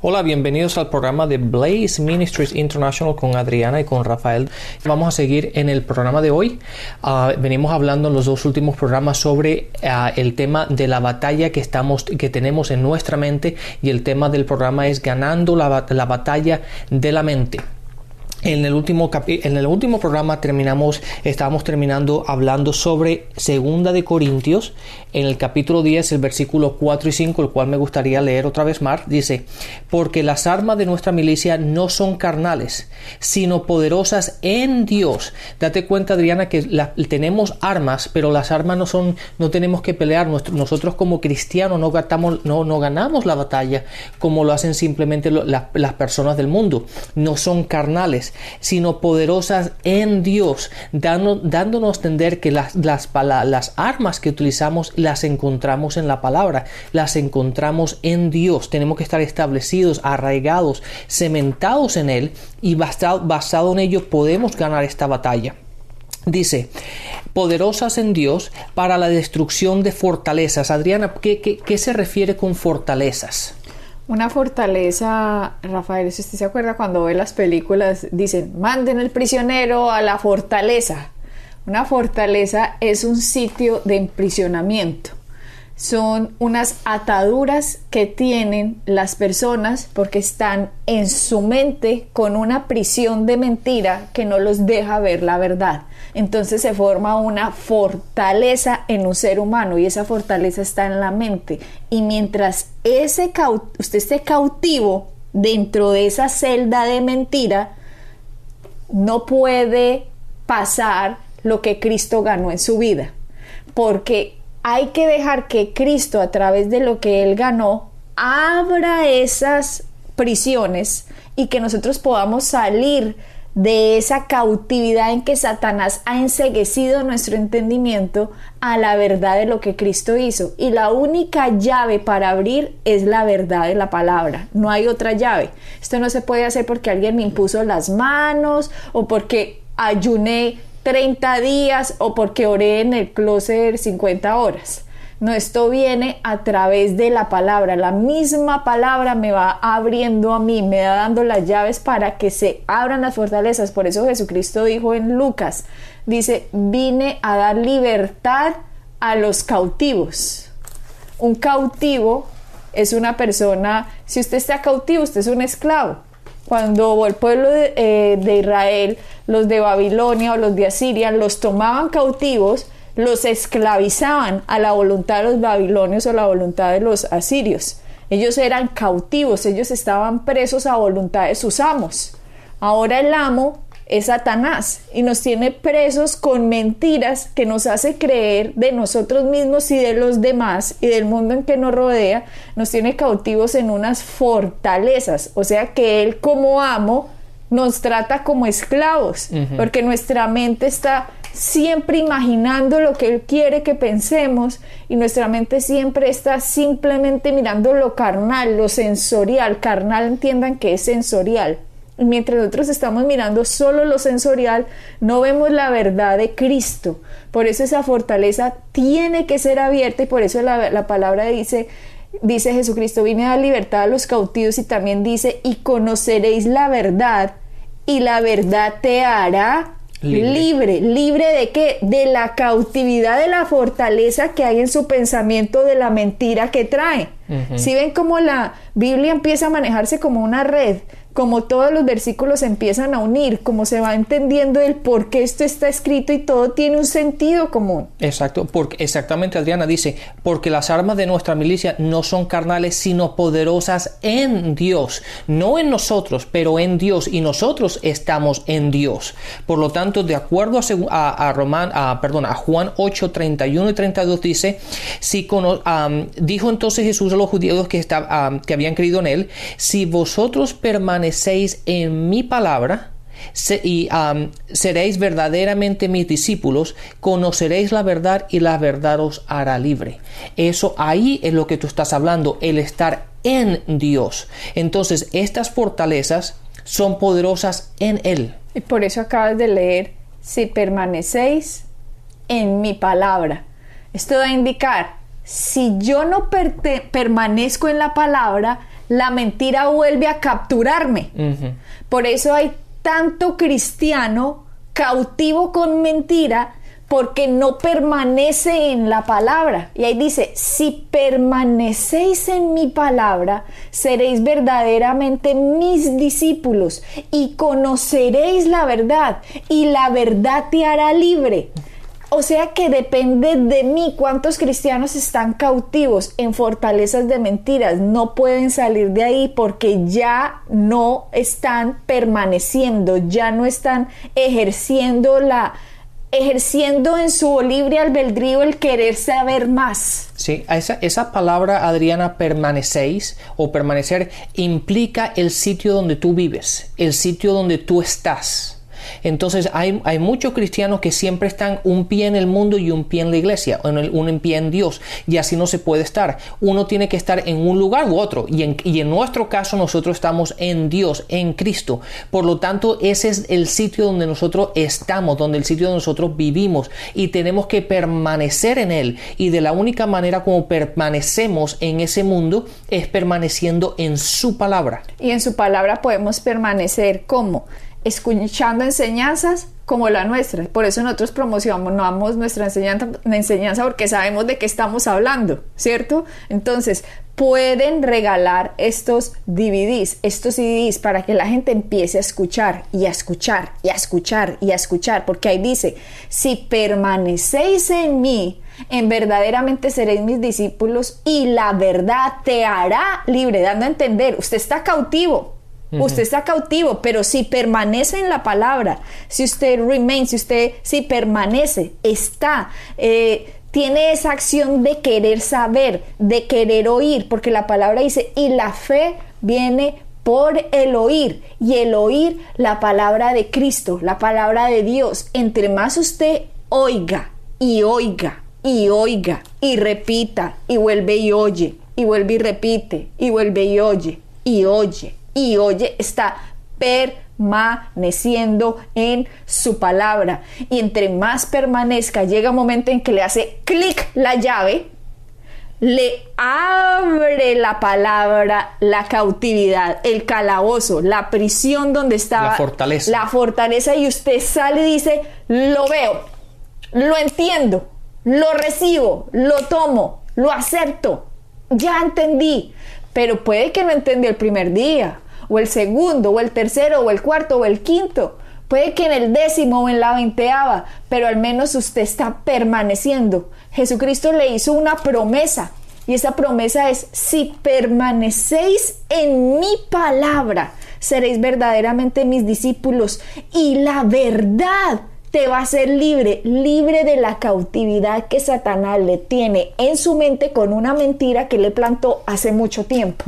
Hola, bienvenidos al programa de Blaze Ministries International con Adriana y con Rafael. Vamos a seguir en el programa de hoy. Uh, venimos hablando en los dos últimos programas sobre uh, el tema de la batalla que estamos, que tenemos en nuestra mente y el tema del programa es ganando la, la batalla de la mente. En el, último en el último programa terminamos, estábamos terminando hablando sobre Segunda de Corintios, en el capítulo 10, el versículo 4 y 5, el cual me gustaría leer otra vez más, dice, porque las armas de nuestra milicia no son carnales, sino poderosas en Dios. Date cuenta, Adriana, que tenemos armas, pero las armas no son, no tenemos que pelear. Nosotros como cristianos no, gatamos, no, no ganamos la batalla como lo hacen simplemente las personas del mundo. No son carnales sino poderosas en Dios, dándonos a entender que las, las, las armas que utilizamos las encontramos en la palabra, las encontramos en Dios. Tenemos que estar establecidos, arraigados, cementados en Él y basado, basado en ello podemos ganar esta batalla. Dice, poderosas en Dios para la destrucción de fortalezas. Adriana, ¿qué, qué, qué se refiere con fortalezas? Una fortaleza, Rafael, si usted se acuerda cuando ve las películas, dicen, manden el prisionero a la fortaleza. Una fortaleza es un sitio de emprisionamiento. Son unas ataduras que tienen las personas porque están en su mente con una prisión de mentira que no los deja ver la verdad entonces se forma una fortaleza en un ser humano y esa fortaleza está en la mente. Y mientras ese usted esté cautivo dentro de esa celda de mentira, no puede pasar lo que Cristo ganó en su vida. Porque hay que dejar que Cristo, a través de lo que Él ganó, abra esas prisiones y que nosotros podamos salir de esa cautividad en que Satanás ha enseguecido nuestro entendimiento a la verdad de lo que Cristo hizo. Y la única llave para abrir es la verdad de la palabra. No hay otra llave. Esto no se puede hacer porque alguien me impuso las manos o porque ayuné 30 días o porque oré en el closet 50 horas. No, esto viene a través de la palabra. La misma palabra me va abriendo a mí, me va dando las llaves para que se abran las fortalezas. Por eso Jesucristo dijo en Lucas, dice, vine a dar libertad a los cautivos. Un cautivo es una persona, si usted está cautivo, usted es un esclavo. Cuando el pueblo de, eh, de Israel, los de Babilonia o los de Asiria, los tomaban cautivos, los esclavizaban a la voluntad de los babilonios o la voluntad de los asirios. Ellos eran cautivos, ellos estaban presos a voluntad de sus amos. Ahora el amo es Satanás y nos tiene presos con mentiras que nos hace creer de nosotros mismos y de los demás y del mundo en que nos rodea, nos tiene cautivos en unas fortalezas, o sea que él como amo nos trata como esclavos, uh -huh. porque nuestra mente está siempre imaginando lo que Él quiere que pensemos y nuestra mente siempre está simplemente mirando lo carnal, lo sensorial. Carnal entiendan que es sensorial. Mientras nosotros estamos mirando solo lo sensorial, no vemos la verdad de Cristo. Por eso esa fortaleza tiene que ser abierta y por eso la, la palabra dice, dice Jesucristo, vine a dar libertad a los cautivos y también dice, y conoceréis la verdad y la verdad te hará Libre. libre. libre, de qué? De la cautividad de la fortaleza que hay en su pensamiento de la mentira que trae. Uh -huh. Si ven cómo la Biblia empieza a manejarse como una red, como todos los versículos se empiezan a unir, como se va entendiendo el por qué esto está escrito y todo tiene un sentido común. Exacto, porque exactamente Adriana dice, porque las armas de nuestra milicia no son carnales, sino poderosas en Dios, no en nosotros, pero en Dios, y nosotros estamos en Dios. Por lo tanto, de acuerdo a, a, a Román, a, perdón, a Juan 8, 31 y 32 dice, si cono, um, dijo entonces Jesús los judíos que, está, um, que habían creído en él, si vosotros permanecéis en mi palabra, y seréis verdaderamente mis discípulos, conoceréis la verdad y la verdad os hará libre. Eso ahí es lo que tú estás hablando, el estar en Dios. Entonces, estas fortalezas son poderosas en Él. Y por eso acabas de leer, si permanecéis en mi palabra. Esto da a indicar, si yo no permanezco en la palabra, la mentira vuelve a capturarme. Por eso hay tanto cristiano cautivo con mentira porque no permanece en la palabra. Y ahí dice, si permanecéis en mi palabra, seréis verdaderamente mis discípulos y conoceréis la verdad y la verdad te hará libre. O sea que depende de mí cuántos cristianos están cautivos en fortalezas de mentiras. No pueden salir de ahí porque ya no están permaneciendo, ya no están ejerciendo la ejerciendo en su libre albedrío el querer saber más. Sí, esa, esa palabra, Adriana, permanecéis o permanecer implica el sitio donde tú vives, el sitio donde tú estás. Entonces hay, muchos cristianos que siempre están un pie en el mundo y un pie en la iglesia, un pie en Dios, y así no se puede estar. Uno tiene que estar en un lugar u otro, y en, y en nuestro caso nosotros estamos en Dios, en Cristo. Por lo tanto, ese es el sitio donde nosotros estamos, donde el sitio donde nosotros vivimos, y tenemos que permanecer en Él. Y de la única manera como permanecemos en ese mundo es permaneciendo en su palabra. Y en su palabra podemos permanecer como escuchando enseñanzas como la nuestra. Por eso nosotros promocionamos nuestra enseñanza, enseñanza porque sabemos de qué estamos hablando, ¿cierto? Entonces, pueden regalar estos DVDs, estos CDs para que la gente empiece a escuchar y a escuchar y a escuchar y a escuchar, porque ahí dice, si permanecéis en mí, en verdaderamente seréis mis discípulos y la verdad te hará libre, dando a entender, usted está cautivo, Usted está cautivo, pero si permanece en la palabra, si usted remain, si usted si permanece, está, eh, tiene esa acción de querer saber, de querer oír, porque la palabra dice, y la fe viene por el oír, y el oír la palabra de Cristo, la palabra de Dios. Entre más usted oiga y oiga y oiga y repita y vuelve y oye y vuelve y repite y vuelve y oye y oye y oye, está permaneciendo en su palabra. Y entre más permanezca, llega un momento en que le hace clic la llave, le abre la palabra la cautividad, el calabozo, la prisión donde estaba. La fortaleza. La fortaleza y usted sale y dice, lo veo, lo entiendo, lo recibo, lo tomo, lo acepto, ya entendí. Pero puede que no entendió el primer día, o el segundo, o el tercero, o el cuarto, o el quinto. Puede que en el décimo o en la veinteava, pero al menos usted está permaneciendo. Jesucristo le hizo una promesa y esa promesa es, si permanecéis en mi palabra, seréis verdaderamente mis discípulos y la verdad te va a ser libre, libre de la cautividad que Satanás le tiene en su mente con una mentira que le plantó hace mucho tiempo.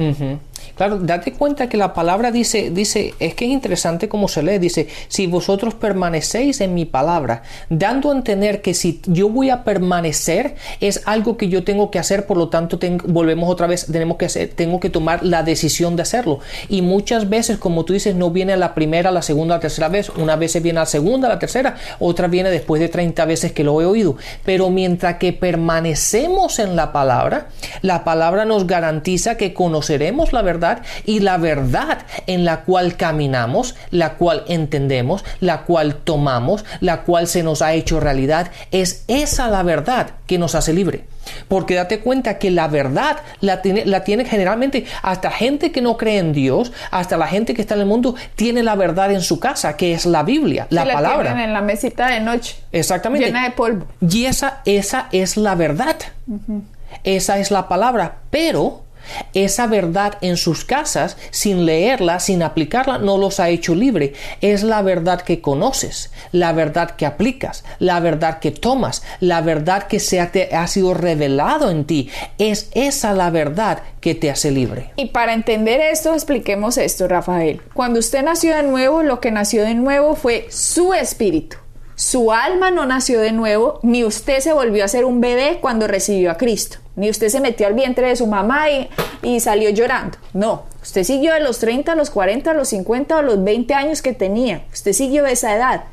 Claro, date cuenta que la palabra dice, dice, es que es interesante como se lee, dice, si vosotros permanecéis en mi palabra, dando a entender que si yo voy a permanecer es algo que yo tengo que hacer, por lo tanto volvemos otra vez, tenemos que hacer, tengo que tomar la decisión de hacerlo. Y muchas veces, como tú dices, no viene la primera, la segunda, la tercera vez, una vez viene la segunda, la tercera, otra viene después de 30 veces que lo he oído. Pero mientras que permanecemos en la palabra, la palabra nos garantiza que conoceremos la verdad y la verdad en la cual caminamos, la cual entendemos, la cual tomamos, la cual se nos ha hecho realidad, es esa la verdad que nos hace libre. Porque date cuenta que la verdad la tiene, la tiene generalmente hasta gente que no cree en Dios, hasta la gente que está en el mundo, tiene la verdad en su casa, que es la Biblia, la, la palabra. en la mesita de noche. Exactamente. Llena de polvo. Y esa, esa es la verdad. Esa es la palabra. Pero Esa verdad en sus casas, sin leerla, sin aplicarla, no los ha hecho libre. Es la verdad que conoces, la verdad que aplicas, la verdad que tomas, la verdad que se ha, ha sido revelado en ti. Es esa la verdad que te hace libre. Y para entender esto, expliquemos esto, Rafael. Cuando usted nació de nuevo, lo que nació de nuevo fue su espíritu. Su alma no nació de nuevo, ni usted se volvió a ser un bebé cuando recibió a Cristo, ni usted se metió al vientre de su mamá y, salió llorando. No, usted siguió de los 30 a los 40, a los 50 a los 20 años que tenía. Usted siguió esa edad.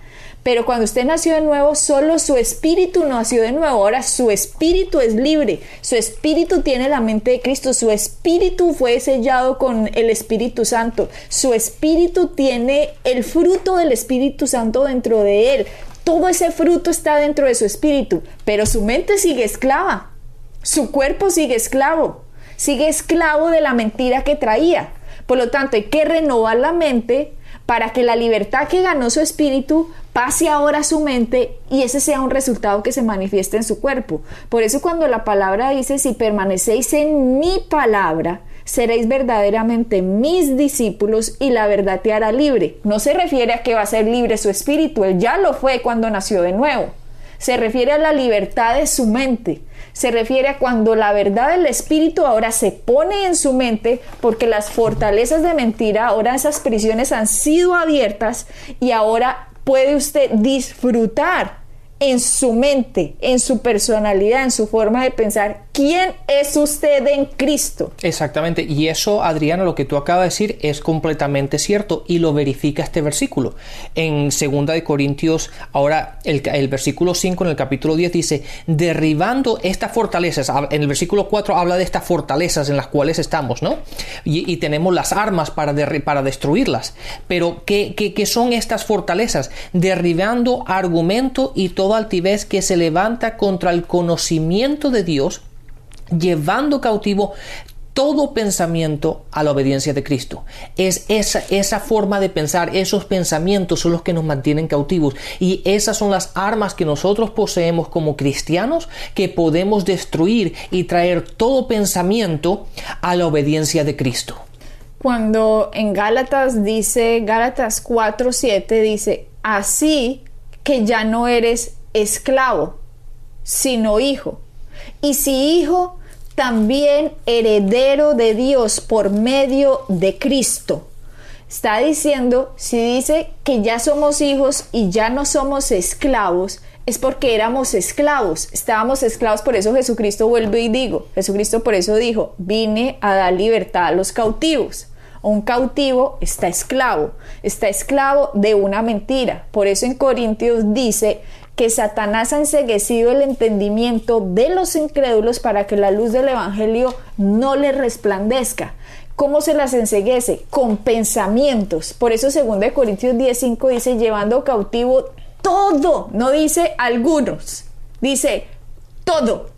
Pero cuando usted nació de nuevo, solo su espíritu nació de nuevo. Ahora su espíritu es libre. Su espíritu tiene la mente de Cristo. Su espíritu fue sellado con el Espíritu Santo. Su espíritu tiene el fruto del Espíritu Santo dentro de él. Todo ese fruto está dentro de su espíritu, pero su mente sigue esclava. Su cuerpo sigue esclavo. Sigue esclavo de la mentira que traía. Por lo tanto, hay que renovar la mente para que la libertad que ganó su espíritu pase ahora a su mente y ese sea un resultado que se manifieste en su cuerpo. Por eso cuando la palabra dice, si permanecéis en mi palabra, seréis verdaderamente mis discípulos y la verdad te hará libre. No se refiere a que va a ser libre su espíritu, él ya lo fue cuando nació de nuevo. Se refiere a la libertad de su mente. Se refiere a cuando la verdad del espíritu ahora se pone en su mente porque las fortalezas de mentira, ahora esas prisiones han sido abiertas y ahora puede usted disfrutar en su mente, en su personalidad, en su forma de pensar, quién es usted en Cristo. Exactamente, y eso, Adriana, lo que tú acabas de decir es completamente cierto y lo verifica este versículo. En 2 de Corintios, ahora el, versículo 5 en el capítulo 10 dice, derribando estas fortalezas, en el versículo 4 habla de estas fortalezas en las cuales estamos, ¿no? Y, tenemos las armas para, para destruirlas. Pero, ¿qué, ¿qué, qué son estas fortalezas? Derribando argumento y todo altivez que se levanta contra el conocimiento de Dios, llevando cautivo todo pensamiento a la obediencia de Cristo. Es esa, esa forma de pensar, esos pensamientos son los que nos mantienen cautivos y esas son las armas que nosotros poseemos como cristianos que podemos destruir y traer todo pensamiento a la obediencia de Cristo. Cuando en Gálatas dice, Gálatas 4:7 dice, así que ya no eres esclavo, sino hijo. Y si hijo, también heredero de Dios por medio de Cristo. Está diciendo, si dice que ya somos hijos y ya no somos esclavos, es porque éramos esclavos, estábamos esclavos, por eso Jesucristo vuelve y digo, Jesucristo por eso dijo, vine a dar libertad a los cautivos. Un cautivo está esclavo, está esclavo de una mentira. Por eso en Corintios dice que Satanás ha enseguecido el entendimiento de los incrédulos para que la luz del Evangelio no les resplandezca. ¿Cómo se las enseguece? Con pensamientos. Por eso 2 Corintios 10:5 dice llevando cautivo todo, no dice algunos, dice todo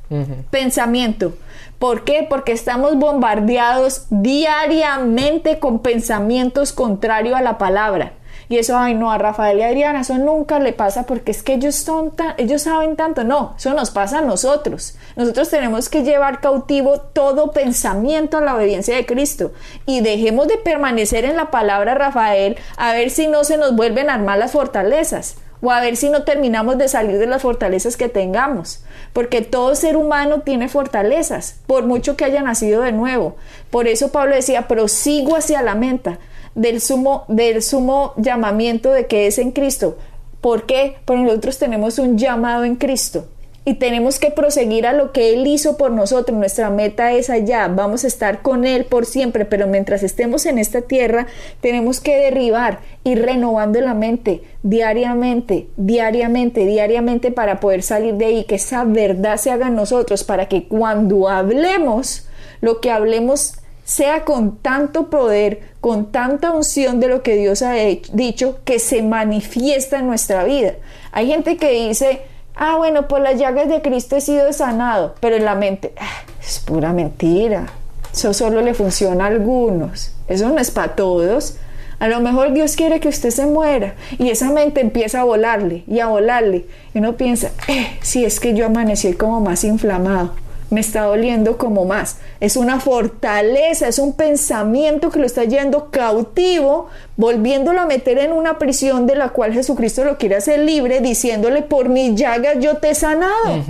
pensamiento. ¿Por qué? Porque estamos bombardeados diariamente con pensamientos contrarios a la palabra. Y eso, ay no, a Rafael y Adriana, eso nunca le pasa porque es que ellos, son ellos saben tanto. No, eso nos pasa a nosotros. Nosotros tenemos que llevar cautivo todo pensamiento a la obediencia de Cristo. Y dejemos de permanecer en la palabra Rafael a ver si no se nos vuelven a armar las fortalezas o a ver si no terminamos de salir de las fortalezas que tengamos, porque todo ser humano tiene fortalezas, por mucho que haya nacido de nuevo. Por eso Pablo decía, prosigo hacia la meta, del sumo, del sumo llamamiento de que es en Cristo. ¿Por qué? Porque nosotros tenemos un llamado en Cristo y tenemos que proseguir a lo que Él hizo por nosotros. Nuestra meta es allá, vamos a estar con Él por siempre, pero mientras estemos en esta tierra, tenemos que derribar y renovando la mente diariamente, diariamente, diariamente para poder salir de ahí, que esa verdad se haga en nosotros, para que cuando hablemos, lo que hablemos sea con tanto poder, con tanta unción de lo que Dios ha dicho, que se manifiesta en nuestra vida. Hay gente que dice, ah, bueno, por las llagas de Cristo he sido sanado, pero en la mente, ah, es pura mentira. Eso solo le funciona a algunos, eso no es para todos. A lo mejor Dios quiere que usted se muera y esa mente empieza a volarle y a volarle. Y uno piensa, eh, si es que yo amanecí como más inflamado. Me está doliendo como más. Es una fortaleza, es un pensamiento que lo está yendo cautivo, volviéndolo a meter en una prisión de la cual Jesucristo lo quiere hacer libre, diciéndole, por mi llagas yo te he sanado.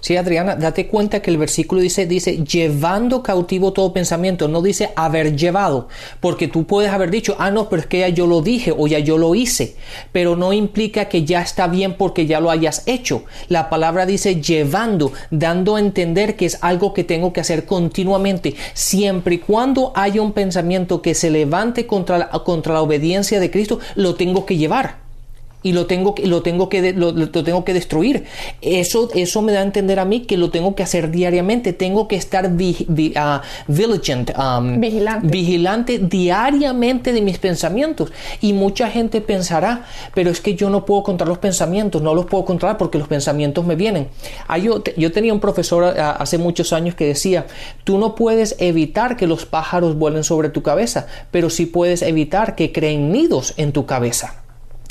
Sí, Adriana, date cuenta que el versículo dice, dice, llevando cautivo todo pensamiento, no dice haber llevado, porque tú puedes haber dicho, ah, no, pero es que ya yo lo dije o ya yo lo hice, pero no implica que ya está bien porque ya lo hayas hecho. La palabra dice llevando, dando a entender que es algo que tengo que hacer continuamente, siempre y cuando haya un pensamiento que se levante contra la, contra la obediencia de Cristo, lo tengo que llevar y lo tengo, lo tengo, que, lo, tengo que destruir. Eso, eso me da a entender a mí que lo tengo que hacer diariamente. Tengo que estar ah, um, vigilante. vigilante diariamente de mis pensamientos. Y mucha gente pensará, pero es que yo no puedo controlar los pensamientos, no los puedo controlar porque los pensamientos me vienen. Ah, yo, yo tenía un profesor ah, hace muchos años que decía, tú no puedes evitar que los pájaros vuelen sobre tu cabeza, pero sí puedes evitar que creen nidos en tu cabeza.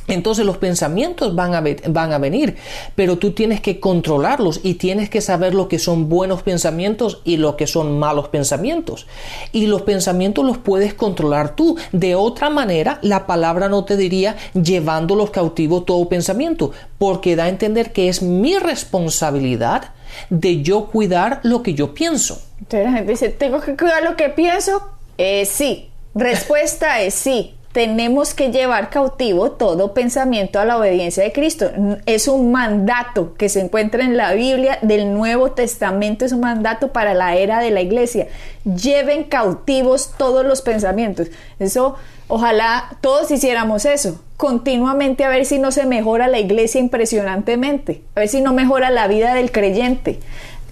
Entonces los pensamientos van a, van a venir, pero tú tienes que controlarlos y tienes que saber lo que son buenos pensamientos y lo que son malos pensamientos. Y los pensamientos los puedes controlar tú. De otra manera, la palabra no te diría llevándolos cautivos todo pensamiento, porque da a entender que es mi responsabilidad de yo cuidar lo que yo pienso. Entonces la gente dice, ¿tengo que cuidar lo que pienso? Eh, sí. Respuesta es sí tenemos que llevar cautivo todo pensamiento a la obediencia de Cristo. Es un mandato que se encuentra en la Biblia del Nuevo Testamento, es un mandato para la era de la iglesia. Lleven cautivos todos los pensamientos. Eso, ojalá todos hiciéramos eso, continuamente a ver si no se mejora la iglesia impresionantemente, a ver si no mejora la vida del creyente.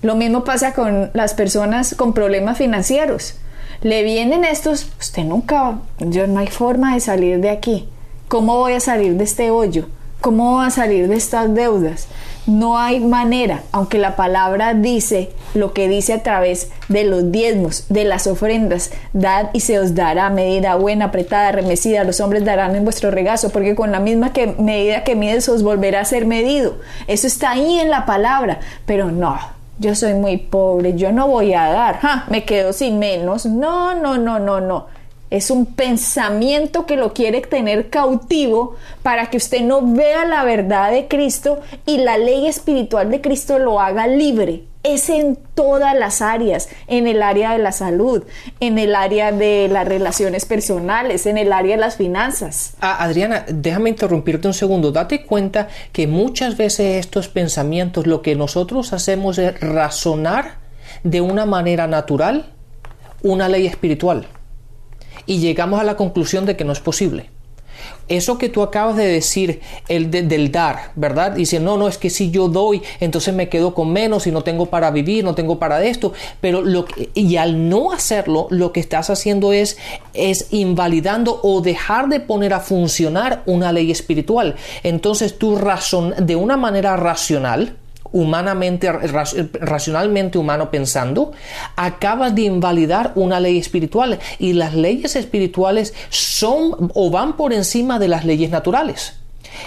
Lo mismo pasa con las personas con problemas financieros le vienen estos, usted nunca, yo no hay forma de salir de aquí. ¿Cómo voy a salir de este hoyo? ¿Cómo voy a salir de estas deudas? No hay manera, aunque la palabra dice lo que dice a través de los diezmos, de las ofrendas, dad y se os dará medida buena, apretada, remecida, los hombres darán en vuestro regazo, porque con la misma que medida que mides os volverá a ser medido. Eso está ahí en la palabra, pero no, yo soy muy pobre, yo no voy a dar, me quedo sin menos. No, no, no, no, no. Es un pensamiento que lo quiere tener cautivo para que usted no vea la verdad de Cristo y la ley espiritual de Cristo lo haga libre es en todas las áreas, en el área de la salud, en el área de las relaciones personales, en el área de las finanzas. Ah, Adriana, déjame interrumpirte un segundo. Date cuenta que muchas veces estos pensamientos lo que nosotros hacemos es razonar de una manera natural una ley espiritual y llegamos a la conclusión de que no es posible eso que tú acabas de decir, el del dar, ¿verdad? Dice, no, no, es que si yo doy, entonces me quedo con menos y no tengo para vivir, no tengo para esto. Pero lo y al no hacerlo, lo que estás haciendo es, es invalidando o dejar de poner a funcionar una ley espiritual. Entonces tú razón, de una manera racional, humanamente, racionalmente humano pensando, acabas de invalidar una ley espiritual y las leyes espirituales son o van por encima de las leyes naturales.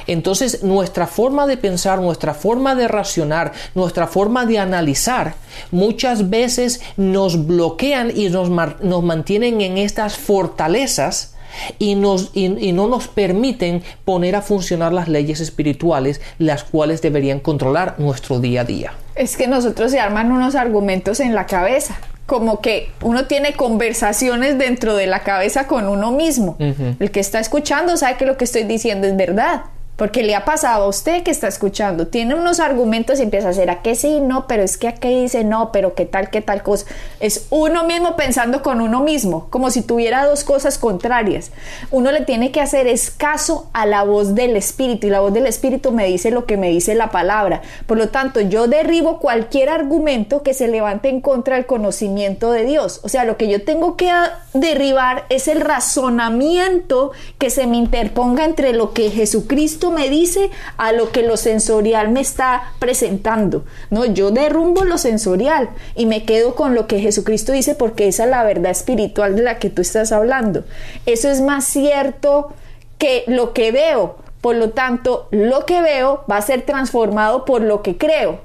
Entonces nuestra forma de pensar, nuestra forma de racionar, nuestra forma de analizar, muchas veces nos bloquean y nos, nos mantienen en estas fortalezas y, nos, y, no nos permiten poner a funcionar las leyes espirituales, las cuales deberían controlar nuestro día a día. Es que nosotros se arman unos argumentos en la cabeza como que uno tiene conversaciones dentro de la cabeza con uno mismo. El que está escuchando sabe que lo que estoy diciendo es verdad. Porque le ha pasado a usted que está escuchando, tiene unos argumentos y empieza a hacer a qué sí, no, pero es que a qué dice no, pero qué tal, qué tal cosa. Es uno mismo pensando con uno mismo, como si tuviera dos cosas contrarias. Uno le tiene que hacer escaso a la voz del Espíritu y la voz del Espíritu me dice lo que me dice la palabra. Por lo tanto, yo derribo cualquier argumento que se levante en contra del conocimiento de Dios. O sea, lo que yo tengo que derribar es el razonamiento que se me interponga entre lo que Jesucristo me dice a lo que lo sensorial me está presentando. No, yo derrumbo lo sensorial y me quedo con lo que Jesucristo dice porque esa es la verdad espiritual de la que tú estás hablando. Eso es más cierto que lo que veo. Por lo tanto, lo que veo va a ser transformado por lo que creo.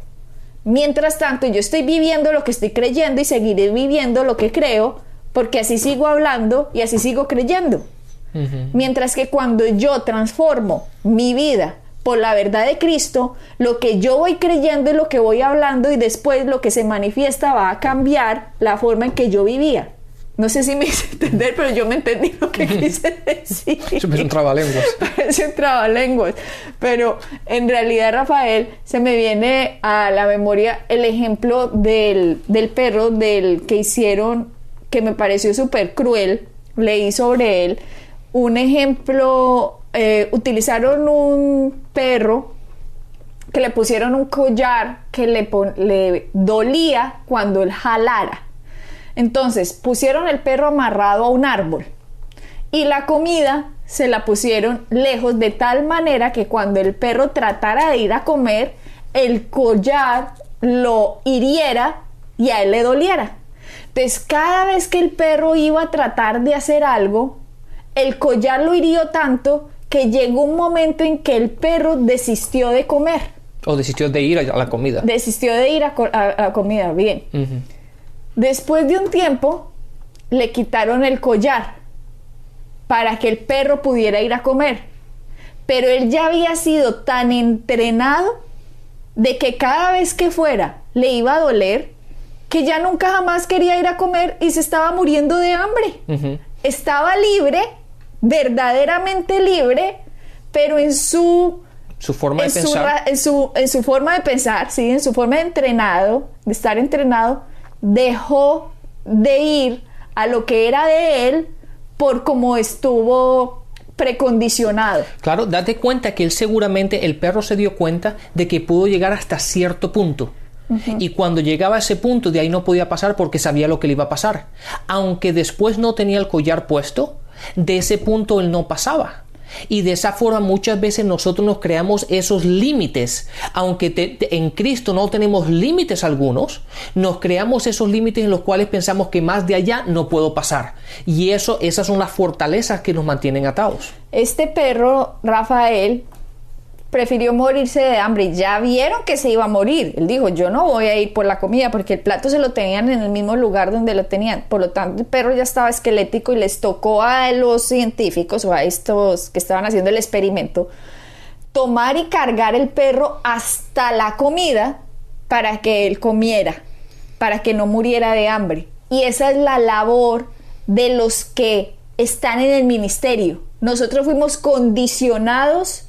Mientras tanto, yo estoy viviendo lo que estoy creyendo y seguiré viviendo lo que creo, porque así sigo hablando y así sigo creyendo. Mientras que cuando yo transformo mi vida por la verdad de Cristo, lo que yo voy creyendo es lo que voy hablando y después lo que se manifiesta va a cambiar la forma en que yo vivía. No sé si me hice entender, pero yo me entendí lo que quise decir. Eso es un trabalenguas. Es un trabalenguas. Pero en realidad, Rafael, se me viene a la memoria el ejemplo del, del perro del que hicieron, que me pareció súper cruel. Leí sobre él un ejemplo, eh, utilizaron un perro que le pusieron un collar que le, le dolía cuando él jalara. Entonces pusieron el perro amarrado a un árbol y la comida se la pusieron lejos de tal manera que cuando el perro tratara de ir a comer, el collar lo hiriera y a él le doliera. Entonces cada vez que el perro iba a tratar de hacer algo, el collar lo hirió tanto que llegó un momento en que el perro desistió de comer. O desistió de ir a la comida. Desistió de ir a, la comida, bien. Después de un tiempo, le quitaron el collar para que el perro pudiera ir a comer. Pero él ya había sido tan entrenado de que cada vez que fuera le iba a doler, que ya nunca jamás quería ir a comer y se estaba muriendo de hambre. Estaba libre verdaderamente libre, pero en su su forma de pensar. en, su, en su forma de pensar, ¿sí? en su forma de entrenado, de estar entrenado, dejó de ir a lo que era de él por como estuvo precondicionado. Claro, date cuenta que él seguramente, el perro se dio cuenta de que pudo llegar hasta cierto punto. Y cuando llegaba a ese punto, de ahí no podía pasar porque sabía lo que le iba a pasar. Aunque después no tenía el collar puesto, de ese punto él no pasaba. Y de esa forma muchas veces nosotros nos creamos esos límites. Aunque en Cristo no tenemos límites algunos, nos creamos esos límites en los cuales pensamos que más de allá no puedo pasar. Y eso, esas son las fortalezas que nos mantienen atados. Este perro, Rafael, prefirió morirse de hambre. Ya vieron que se iba a morir. Él dijo, yo no voy a ir por la comida porque el plato se lo tenían en el mismo lugar donde lo tenían. Por lo tanto, el perro ya estaba esquelético y les tocó a los científicos o a estos que estaban haciendo el experimento tomar y cargar el perro hasta la comida para que él comiera, para que no muriera de hambre. Y esa es la labor de los que están en el ministerio. Nosotros fuimos condicionados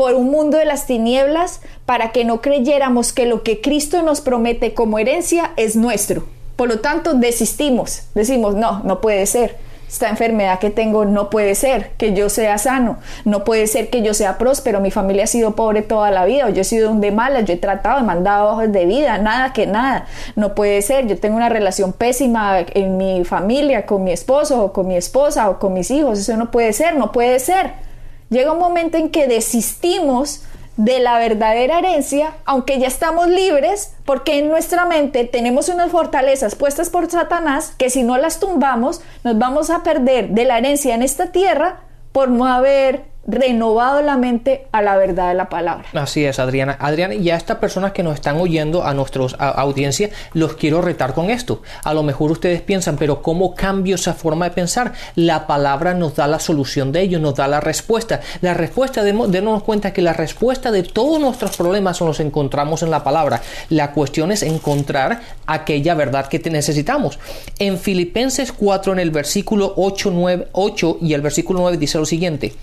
por un mundo de las tinieblas para que no creyéramos que lo que Cristo nos promete como herencia es nuestro. Por lo tanto, desistimos, decimos, no, no puede ser. Esta enfermedad que tengo no puede ser que yo sea sano, no puede ser que yo sea próspero, mi familia ha sido pobre toda la vida, o yo he sido un de malas, yo he tratado, he mandado hojas de vida, nada que nada, no puede ser, yo tengo una relación pésima en mi familia, con mi esposo, o con mi esposa, o con mis hijos, eso no puede ser, no puede ser. Llega un momento en que desistimos de la verdadera herencia, aunque ya estamos libres, porque en nuestra mente tenemos unas fortalezas puestas por Satanás que si no las tumbamos, nos vamos a perder de la herencia en esta tierra por no haber renovado la mente a la verdad de la palabra. Así es, Adriana. Adriana, y a estas personas que nos están oyendo, a nuestra audiencia, los quiero retar con esto. A lo mejor ustedes piensan, pero ¿cómo cambio esa forma de pensar? La palabra nos da la solución de ello, nos da la respuesta. La respuesta, denos cuenta que la respuesta de todos nuestros problemas los encontramos en la palabra. La cuestión es encontrar aquella verdad que necesitamos. En Filipenses 4, en el versículo 8, 9, 8 y el versículo 9 dice lo siguiente.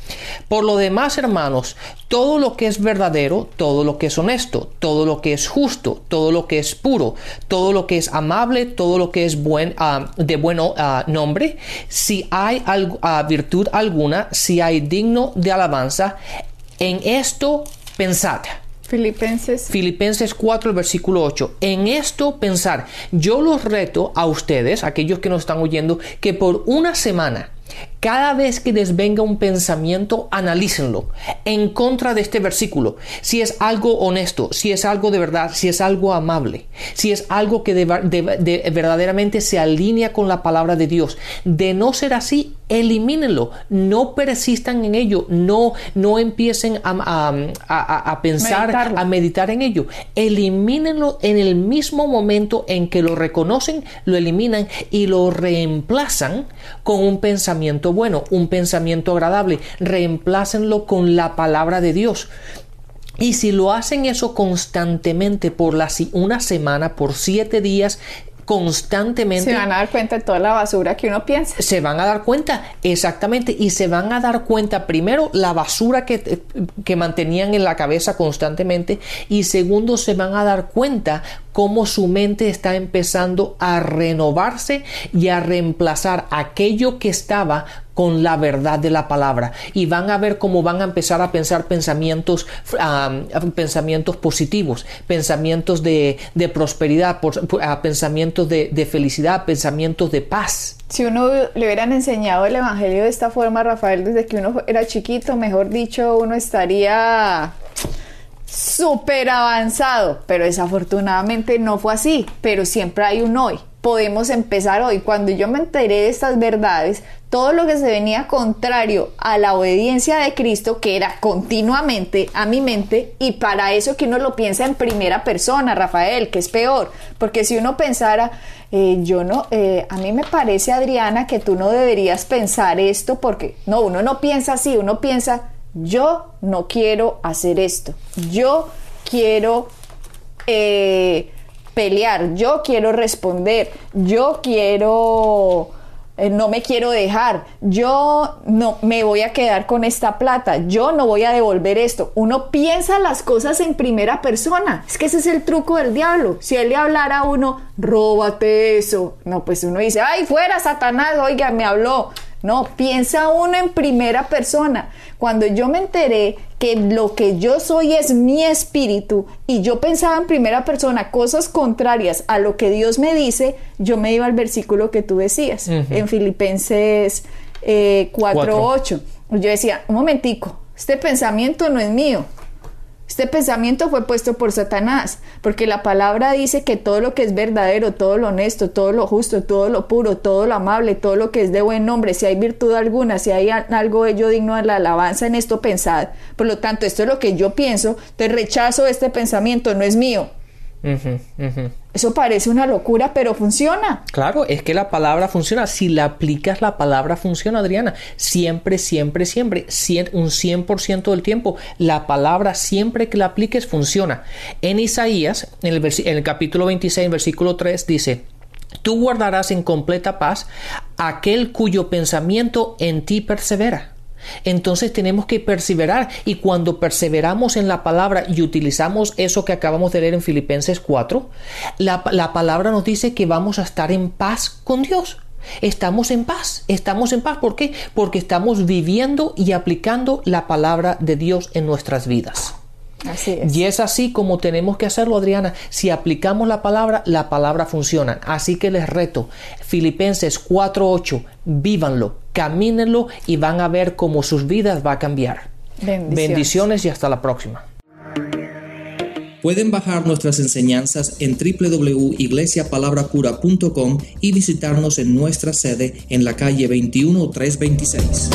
Por lo demás, hermanos, todo lo que es verdadero, todo lo que es honesto, todo lo que es justo, todo lo que es puro, todo lo que es amable, todo lo que es buen, ah, de buen ah, nombre, si hay uh, virtud alguna, si hay digno de alabanza, en esto pensad. Filipenses. Filipenses 4, versículo 8. En esto pensar. Yo los reto a ustedes, aquellos que nos están oyendo, que por una semana Cada vez que les venga un pensamiento, analícenlo en contra de este versículo. Si es algo honesto, si es algo de verdad, si es algo amable, si es algo que verdaderamente se alinea con la palabra de Dios. De no ser así, elimínenlo, no persistan en ello, no, no empiecen a, pensar, a meditar en ello. Elimínenlo en el mismo momento en que lo reconocen, lo eliminan y lo reemplazan con un pensamiento bueno, un pensamiento agradable. Reemplácenlo con la palabra de Dios. Y si lo hacen eso constantemente por una semana, por siete días, constantemente. Se van a dar cuenta de toda la basura que uno piensa. Se van a dar cuenta, exactamente, y se van a dar cuenta, primero, la basura que, que mantenían en la cabeza constantemente, y segundo, se van a dar cuenta cómo su mente está empezando a renovarse y a reemplazar aquello que estaba con la verdad de la palabra y van a ver cómo van a empezar a pensar pensamientos pensamientos positivos pensamientos de, prosperidad pensamientos de, de, felicidad pensamientos de paz si uno le hubieran enseñado el evangelio de esta forma Rafael desde que uno era chiquito mejor dicho uno estaría súper avanzado, pero desafortunadamente no fue así, pero siempre hay un hoy. Podemos empezar hoy. Cuando yo me enteré de estas verdades, todo lo que se venía contrario a la obediencia de Cristo, que era continuamente a mi mente, y para eso que uno lo piensa en primera persona, Rafael, que es peor, porque si uno pensara, eh, yo no, eh, a mí me parece, Adriana, que tú no deberías pensar esto, porque no, uno no piensa así, uno piensa, yo no quiero hacer esto, yo quiero eh, pelear, yo quiero responder, yo quiero, eh, no me quiero dejar, yo no me voy a quedar con esta plata, yo no voy a devolver esto. Uno piensa las cosas en primera persona, es que ese es el truco del diablo. Si él le hablara a uno, róbate eso, no, pues uno dice, ay, fuera Satanás, oiga, me habló. No, piensa uno en primera persona. Cuando yo me enteré que lo que yo soy es mi espíritu y yo pensaba en primera persona cosas contrarias a lo que Dios me dice, yo me iba al versículo que tú decías, en Filipenses eh, 4.8. Yo decía, un momentico, este pensamiento no es mío, este pensamiento fue puesto por Satanás, porque la palabra dice que todo lo que es verdadero, todo lo honesto, todo lo justo, todo lo puro, todo lo amable, todo lo que es de buen nombre, si hay virtud alguna, si hay algo ello digno de la alabanza en esto, pensad. Por lo tanto, esto es lo que yo pienso, te rechazo este pensamiento, no es mío. Eso parece una locura, pero funciona. Claro, es que la palabra funciona. Si la aplicas, la palabra funciona, Adriana. Siempre, siempre, siempre. un 100% del tiempo. La palabra, siempre que la apliques, funciona. En Isaías, en el, en el capítulo 26, versículo 3, dice, Tú guardarás en completa paz aquel cuyo pensamiento en ti persevera entonces tenemos que perseverar y cuando perseveramos en la palabra y utilizamos eso que acabamos de leer en Filipenses 4, la, la palabra nos dice que vamos a estar en paz con Dios. Estamos en paz, estamos en paz. ¿Por qué? Porque estamos viviendo y aplicando la palabra de Dios en nuestras vidas. Y es así como tenemos que hacerlo, Adriana. Si aplicamos la palabra, la palabra funciona. Así que les reto, Filipenses 4.8, vívanlo, camínenlo y van a ver cómo sus vidas va a cambiar. Bendiciones, Bendiciones y hasta la próxima. Pueden bajar nuestras enseñanzas en www.iglesiapalabracura.com y visitarnos en nuestra sede en la calle 21326.